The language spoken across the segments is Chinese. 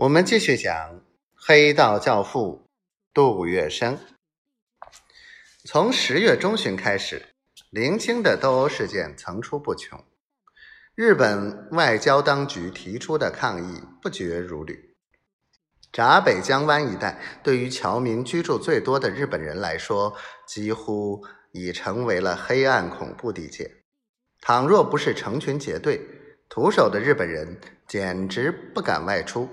我们继续讲黑道教父杜月笙。从十月中旬开始，零星的斗殴事件层出不穷。日本外交当局提出的抗议不绝如缕。闸北江湾一带对于侨民居住最多的日本人来说，几乎已成为了黑暗恐怖地界。倘若不是成群结队，徒手的日本人简直不敢外出。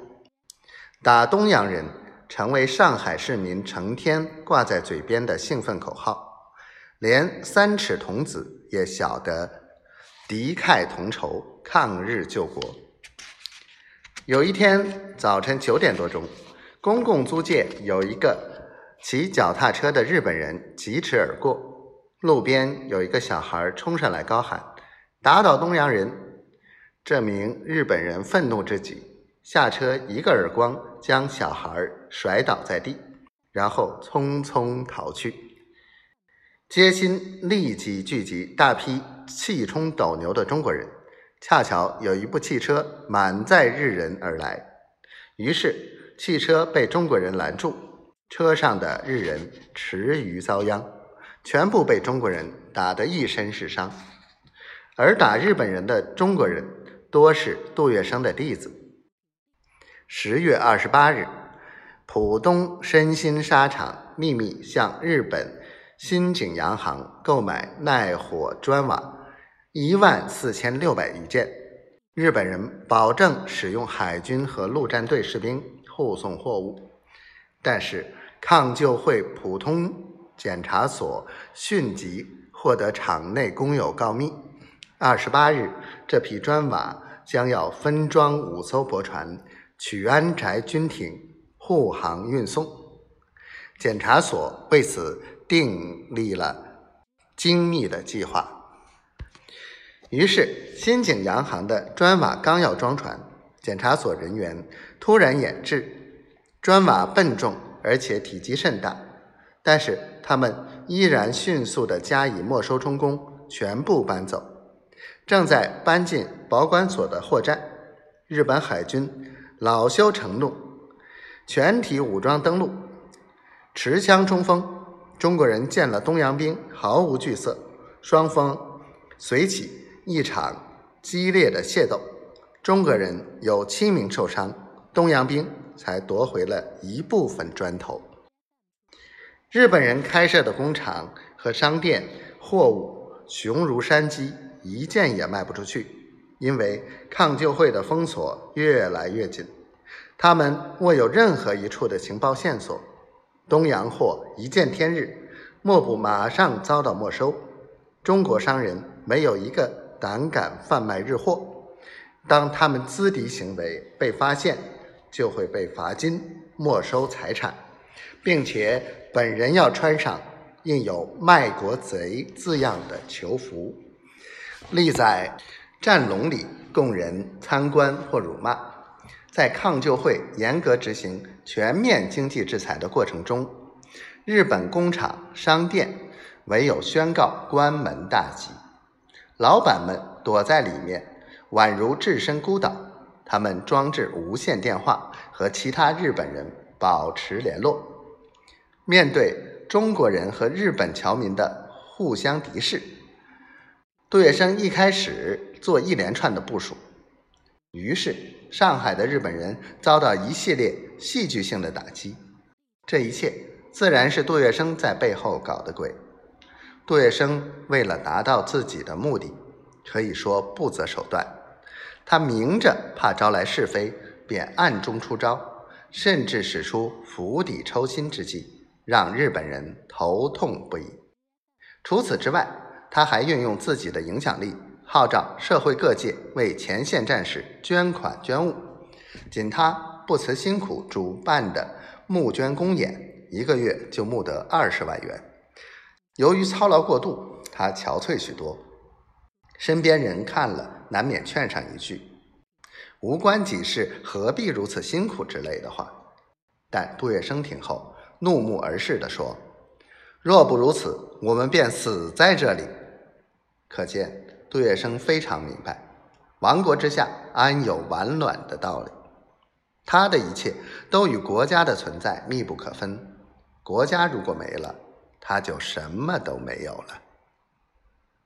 打东洋人成为上海市民成天挂在嘴边的兴奋口号，连三尺童子也晓得敌忾同仇，抗日救国。有一天早晨九点多钟，公共租界有一个骑脚踏车的日本人疾驰而过，路边有一个小孩冲上来高喊：“打倒东洋人！”这名日本人愤怒之极。下车，一个耳光将小孩甩倒在地，然后匆匆逃去。街心立即聚集大批气冲斗牛的中国人，恰巧有一部汽车满载日人而来，于是汽车被中国人拦住，车上的日人池鱼遭殃，全部被中国人打得一身是伤。而打日本人的中国人多是杜月笙的弟子。十月二十八日，浦东深兴沙场秘密向日本新景洋行购买耐火砖瓦一万四千六百余件，日本人保证使用海军和陆战队士兵护送货物，但是抗救会普通检查所迅即获得场内工友告密，二十八日这批砖瓦将要分装五艘驳船。取安宅军艇护航运送，检查所为此订立了精密的计划。于是，新景洋行的砖瓦刚要装船，检查所人员突然研制砖瓦笨重而且体积甚大，但是他们依然迅速的加以没收充公，全部搬走。正在搬进保管所的货站，日本海军。恼羞成怒，全体武装登陆，持枪冲锋。中国人见了东洋兵，毫无惧色，双方随起一场激烈的械斗。中国人有七名受伤，东洋兵才夺回了一部分砖头。日本人开设的工厂和商店货物雄如山鸡，一件也卖不出去。因为抗救会的封锁越来越紧，他们握有任何一处的情报线索，东洋货一见天日，莫不马上遭到没收。中国商人没有一个胆敢贩卖日货，当他们资敌行为被发现，就会被罚金、没收财产，并且本人要穿上印有“卖国贼”字样的囚服，立在。战笼里供人参观或辱骂，在抗救会严格执行全面经济制裁的过程中，日本工厂、商店唯有宣告关门大吉，老板们躲在里面，宛如置身孤岛。他们装置无线电话和其他日本人保持联络。面对中国人和日本侨民的互相敌视。杜月笙一开始做一连串的部署，于是上海的日本人遭到一系列戏剧性的打击。这一切自然是杜月笙在背后搞的鬼。杜月笙为了达到自己的目的，可以说不择手段。他明着怕招来是非，便暗中出招，甚至使出釜底抽薪之计，让日本人头痛不已。除此之外，他还运用自己的影响力，号召社会各界为前线战士捐款捐物。仅他不辞辛苦主办的募捐公演，一个月就募得二十万元。由于操劳过度，他憔悴许多。身边人看了，难免劝上一句：“无关己事，何必如此辛苦？”之类的话。但杜月笙听后，怒目而视地说。若不如此，我们便死在这里。可见杜月笙非常明白，亡国之下安有完卵的道理。他的一切都与国家的存在密不可分。国家如果没了，他就什么都没有了。